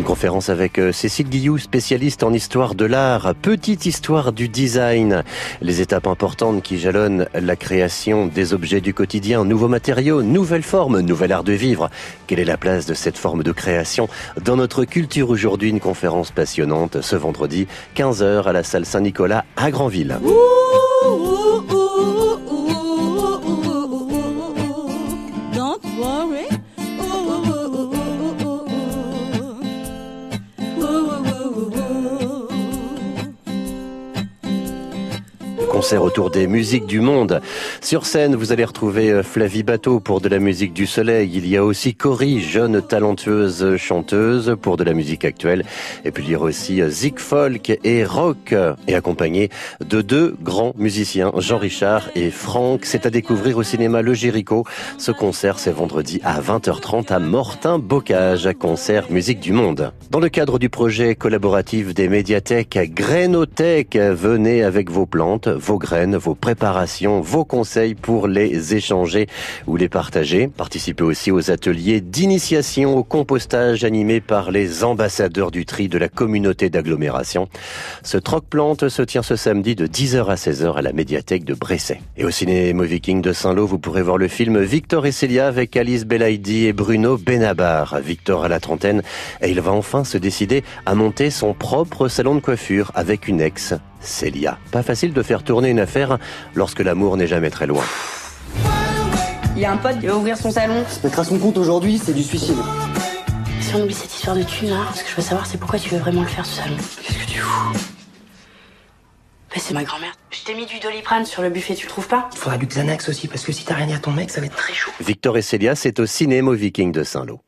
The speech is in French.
Une conférence avec euh, Cécile Guillou, spécialiste en histoire de l'art, petite histoire du design, les étapes importantes qui jalonnent la création des objets du quotidien, nouveaux matériaux, nouvelles formes, nouvel art de vivre. Quelle est la place de cette forme de création dans notre culture aujourd'hui? Une conférence passionnante ce vendredi, 15h à la salle Saint-Nicolas à Granville. Concert autour des musiques du monde. Sur scène, vous allez retrouver euh, Flavie Bateau pour de la musique du soleil. Il y a aussi Cory, jeune talentueuse chanteuse pour de la musique actuelle. Et puis il y aura aussi euh, Zig Folk et Rock, et accompagné de deux grands musiciens, Jean Richard et Franck. C'est à découvrir au cinéma Le Géricault. Ce concert, c'est vendredi à 20h30 à Mortin Bocage, concert musique du monde. Dans le cadre du projet collaboratif des médiathèques Grainothèque, venez avec vos plantes, vos graines, vos préparations, vos conseils pour les échanger ou les partager. Participez aussi aux ateliers d'initiation au compostage animés par les ambassadeurs du tri de la communauté d'agglomération. Ce troc-plante se tient ce samedi de 10h à 16h à la médiathèque de Bresset. Et au cinéma Viking de Saint-Lô, vous pourrez voir le film Victor et Célia avec Alice Belaïdi et Bruno Benabar. Victor à la trentaine et il va enfin se décider à monter son propre salon de coiffure avec une ex, Célia. Pas facile de faire tourner une affaire lorsque l'amour n'est jamais très loin. Il y a un pote qui va ouvrir son salon. Se mettre à son compte aujourd'hui, c'est du suicide. Si on oublie cette histoire de thunes là, ce que je veux savoir c'est pourquoi tu veux vraiment le faire ce salon. Qu'est-ce que tu fous? Bah, c'est ma grand-mère. Je t'ai mis du doliprane sur le buffet, tu le trouves pas? Il faudra du Xanax aussi, parce que si t'as rien dit à ton mec, ça va être très chaud. Victor et Célia, c'est au cinéma Viking de Saint-Lô.